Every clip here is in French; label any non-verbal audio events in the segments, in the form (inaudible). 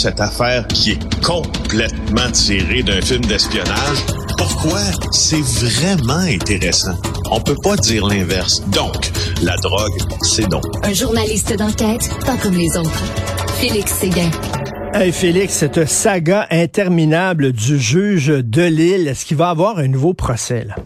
cette affaire qui est complètement tirée d'un film d'espionnage. Pourquoi? C'est vraiment intéressant? On peut pas dire l'inverse. Donc, la drogue, c'est non. Un journaliste d'enquête, pas comme les autres. Félix Séguin. Hey Félix, cette saga interminable du juge de Lille, est-ce qu'il va avoir un nouveau procès là?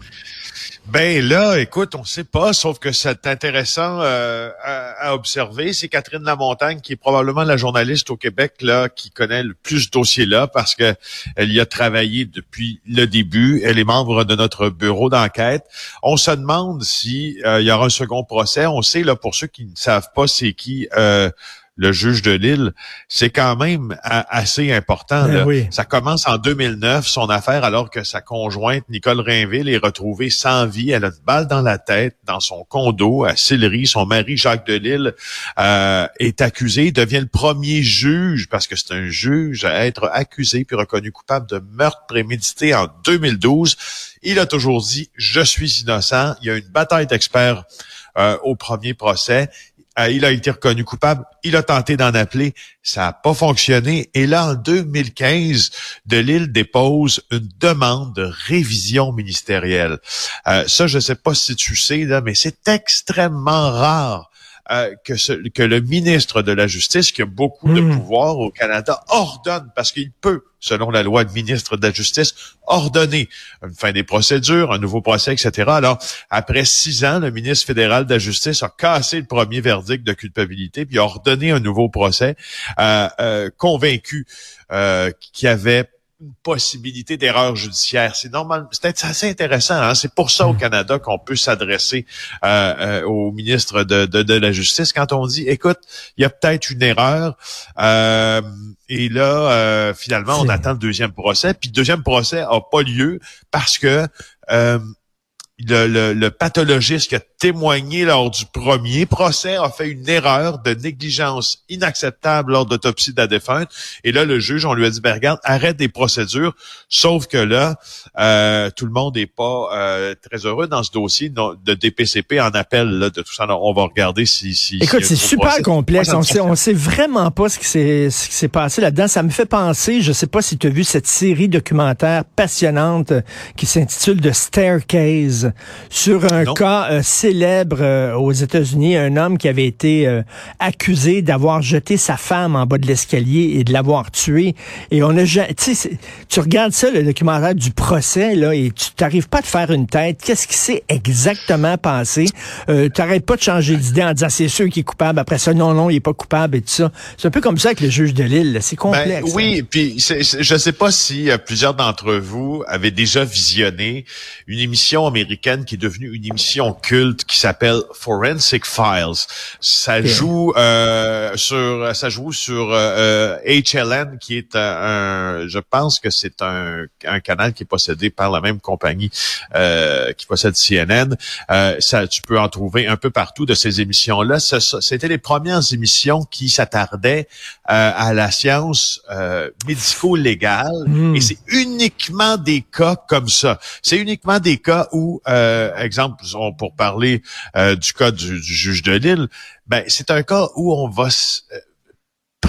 Ben là, écoute, on sait pas, sauf que c'est intéressant euh, à, observer. C'est Catherine Lamontagne qui est probablement la journaliste au Québec là qui connaît le plus ce dossier-là parce que elle y a travaillé depuis le début. Elle est membre de notre bureau d'enquête. On se demande si euh, il y aura un second procès. On sait là pour ceux qui ne savent pas c'est qui. Euh, le juge de Lille, c'est quand même assez important. Ben Ça commence en 2009, son affaire, alors que sa conjointe, Nicole Rainville, est retrouvée sans vie. Elle a une balle dans la tête dans son condo à Sillery. Son mari, Jacques de Lille, euh, est accusé, devient le premier juge, parce que c'est un juge, à être accusé puis reconnu coupable de meurtre prémédité en 2012. Il a toujours dit, je suis innocent. Il y a une bataille d'experts euh, au premier procès. Euh, il a été reconnu coupable. Il a tenté d'en appeler. Ça n'a pas fonctionné. Et là, en 2015, de Lille dépose une demande de révision ministérielle. Euh, ça, je ne sais pas si tu sais, mais c'est extrêmement rare euh, que, ce, que le ministre de la Justice, qui a beaucoup de hmm. pouvoir au Canada, ordonne, parce qu'il peut, selon la loi de ministre de la Justice, ordonner une fin des procédures, un nouveau procès, etc. Alors, après six ans, le ministre fédéral de la Justice a cassé le premier verdict de culpabilité, puis a ordonné un nouveau procès, euh, euh, convaincu euh, qu'il y avait une possibilité d'erreur judiciaire. C'est normal, c'est assez intéressant. Hein? C'est pour ça au mm. Canada qu'on peut s'adresser euh, euh, au ministre de, de, la Justice quand on dit, écoute, il y a peut-être une erreur. Euh, et là, finalement, on attend le deuxième procès. Puis le deuxième procès a pas lieu parce que le, le, pathologiste qui a témoigné lors du premier procès a fait une erreur de négligence inacceptable lors d'autopsie de la défunte. Et là, le juge, on lui a dit, ben regarde, arrête des procédures. Sauf que là, euh, tout le monde n'est pas euh, très heureux dans ce dossier de DPCP en appel là, de tout ça. on va regarder si... si Écoute, c'est super complexe. On sait, on sait vraiment pas ce qui s'est passé là-dedans. Ça me fait penser, je sais pas si tu as vu cette série documentaire passionnante qui s'intitule The Staircase sur un cas euh, célèbre euh, aux États-Unis, un homme qui avait été euh, accusé d'avoir jeté sa femme en bas de l'escalier et de l'avoir tué. Et on a, tu regardes ça, le documentaire du procès, là, et tu t'arrives pas à te faire une tête. Qu'est-ce qui s'est exactement passé? tu n'arrêtes pas de changer d'idée en disant c'est sûr qu'il est coupable. Après ça, non, non, il est pas coupable et tout ça. C'est un peu comme ça avec le juge de Lille. C'est ben, complexe. oui, puis je sais pas si plusieurs d'entre vous avaient déjà visionné une émission américaine qui est devenue une émission culte qui s'appelle Forensic Files. Ça joue euh, sur ça joue sur euh, HLN qui est un, je pense que c'est un, un canal qui est possédé par la même compagnie euh, qui possède CNN. Euh, ça tu peux en trouver un peu partout de ces émissions là. C'était les premières émissions qui s'attardaient euh, à la science médico-légale hmm. et c'est uniquement des cas comme ça. C'est uniquement des cas où euh, exemple, pour parler euh, du cas du, juge de Lille, ben c'est un cas où on va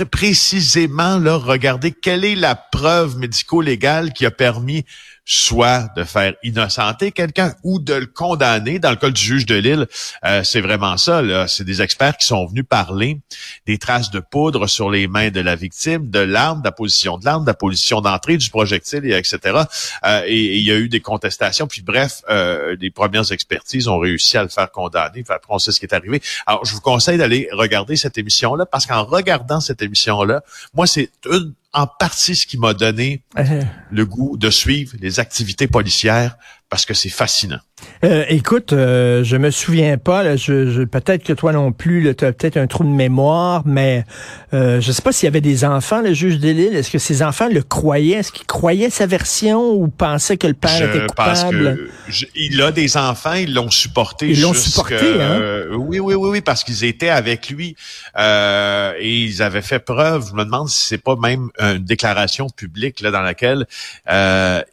précisément là regarder quelle est la preuve médico-légale qui a permis soit de faire innocenter quelqu'un ou de le condamner. Dans le cas du juge de Lille, euh, c'est vraiment ça. C'est des experts qui sont venus parler des traces de poudre sur les mains de la victime, de l'arme, de la position de l'arme, de la position d'entrée du projectile, et etc. Euh, et il y a eu des contestations. Puis bref, euh, les premières expertises ont réussi à le faire condamner. Après, on sait ce qui est arrivé. Alors, je vous conseille d'aller regarder cette émission-là parce qu'en regardant cette émission-là, moi, c'est une en partie ce qui m'a donné uh-huh. le goût de suivre les activités policières parce que c'est fascinant. Euh, écoute, euh, je me souviens pas, là, je, peut-être que toi non plus, tu as peut-être un trou de mémoire, mais euh, je sais pas s'il y avait des enfants, le juge de Lille. Est-ce que ces enfants le croyaient? Est-ce qu'ils croyaient sa version ou pensaient que le père était coupable? il a des enfants, ils l'ont supporté. Ils l'ont supporté, hein? Euh, oui, oui, oui, oui, parce qu'ils étaient avec lui euh, et ils avaient fait preuve. Je me demande si c'est pas même une déclaration publique là dans laquelle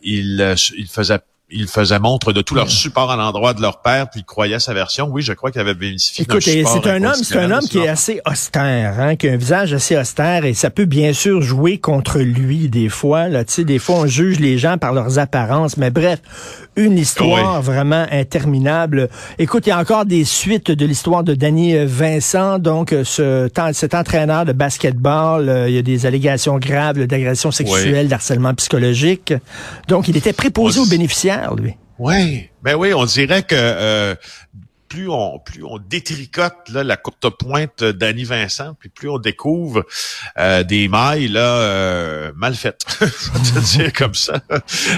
il, il faisait ils faisaient montre de tout leur support à l'endroit de leur père, puis ils croyaient sa version. Oui, je crois qu'il avait bénéficié Écoute, c'est un homme, c'est un homme qui est assez austère, hein, qui a un visage assez austère, et ça peut bien sûr jouer contre lui des fois. Là, tu sais, des fois on juge les gens par leurs apparences, mais bref, une histoire vraiment interminable. Écoute, il y a encore des suites de l'histoire de Danny Vincent, donc ce, cet entraîneur de basketball. Euh, il y a des allégations graves d'agression sexuelle, d'harcèlement psychologique. Donc, il était préposé aux bénéficiaires, lui. Oui, ben oui, on dirait que euh, plus on plus on détricote là, la courte pointe d'Annie Vincent, puis plus on découvre euh, des mailles là euh, mal faites, (laughs) je vais te dire comme ça,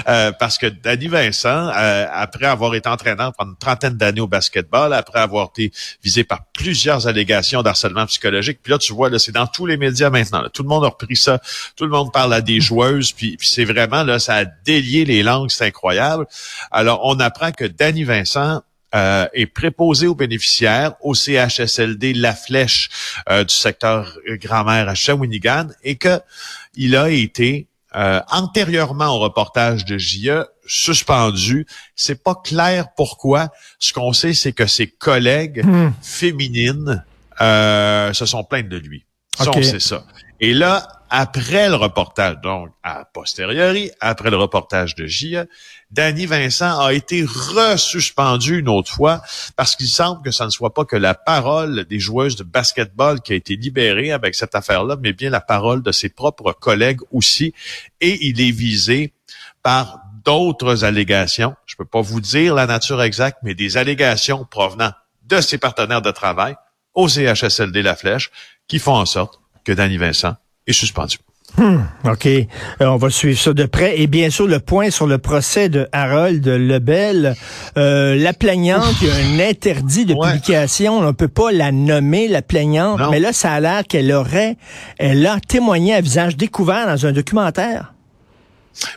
euh, parce que Danny Vincent, après avoir été entraîneur pendant une trentaine d'années au basketball, après avoir été visé par plusieurs allégations d'harcèlement psychologique, puis là tu vois là, c'est dans tous les médias maintenant. Tout le monde a repris ça, tout le monde parle à des joueuses, puis, puis c'est vraiment là, ça a délié les langues, c'est incroyable. Alors on apprend que Danny Vincent euh, est préposé aux bénéficiaires au CHSLD La Flèche euh, du secteur grand-mère à Shawinigan et que il a été euh, antérieurement au reportage de JE suspendu. C'est pas clair pourquoi. Ce qu'on sait, c'est que ses collègues hmm. féminines se sont plaintes de lui. On sait ça. Et là, après le reportage, donc a posteriori, après le reportage de JE, Danny Vincent a été resuspendu une autre fois parce qu'il semble que ça ne soit pas que la parole des joueuses de basketball qui a été libérée avec cette affaire-là, mais bien la parole de ses propres collègues aussi. Et il est visé par d'autres allégations. Je peux pas vous dire la nature exacte, mais des allégations provenant de ses partenaires de travail au CHSLD La Flèche qui font en sorte que Danny Vincent est suspendu. Hmm, OK. Euh, on va suivre ça de près. Et bien sûr, le point sur le procès de Harold Lebel. Euh, la plaignante, il y a un interdit de publication. On ne peut pas la nommer, la plaignante. Mais là, ça a l'air qu'elle aurait, elle a témoigné à visage découvert dans un documentaire.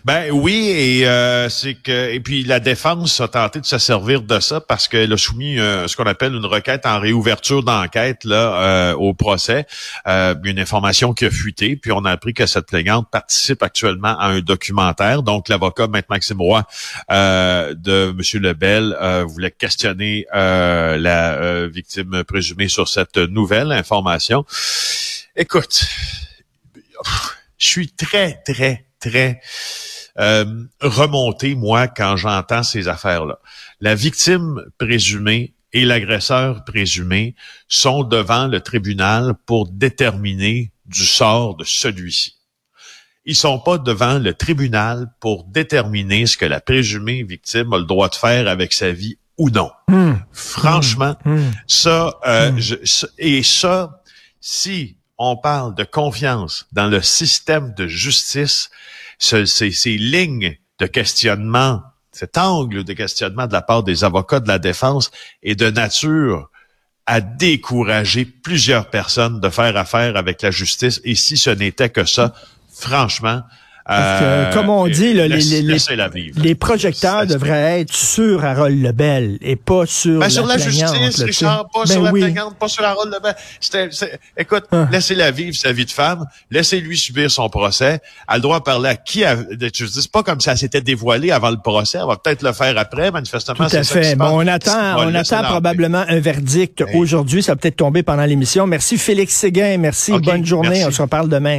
Ben oui, et euh, c'est que et puis la défense a tenté de se servir de ça parce qu'elle a soumis euh, ce qu'on appelle une requête en réouverture d'enquête là euh, au procès, une information qui a fuité, puis on a appris que cette plaignante participe actuellement à un documentaire. Donc l'avocat Maître Maxime Roy de Monsieur Lebel voulait questionner la victime présumée sur cette nouvelle information. Écoute, je suis très très très euh, remonté, moi, quand j'entends ces affaires-là. La victime présumée et l'agresseur présumé sont devant le tribunal pour déterminer du sort de celui-ci. Ils sont pas devant le tribunal pour déterminer ce que la présumée victime a le droit de faire avec sa vie ou non. Hmm. Franchement, hmm. Hmm. ça, euh, et ça, si on parle de confiance dans le système de justice, ces, lignes de questionnement, cet angle de questionnement de la part des avocats de la défense est de nature à décourager plusieurs personnes de faire affaire avec la justice. Et si ce n'était que ça, franchement, parce que, euh, comme on dit, les, les, projecteurs devraient être sur Harold Lebel et pas sur ben, la sur la justice, Richard, pas sur la oui. pas sur Harold Lebel. écoute, ah. laissez-la vivre sa vie de femme, laissez-lui subir son procès. Elle a le droit de parler à qui de justice. Pas comme ça s'était dévoilé avant le procès. Elle va peut-être le faire après, manifestement. Tout à fait. Bon, on attend, on attend probablement un verdict aujourd'hui. Ça va peut-être tomber pendant l'émission. Merci Félix Séguin. Merci. Bonne journée. On se reparle demain.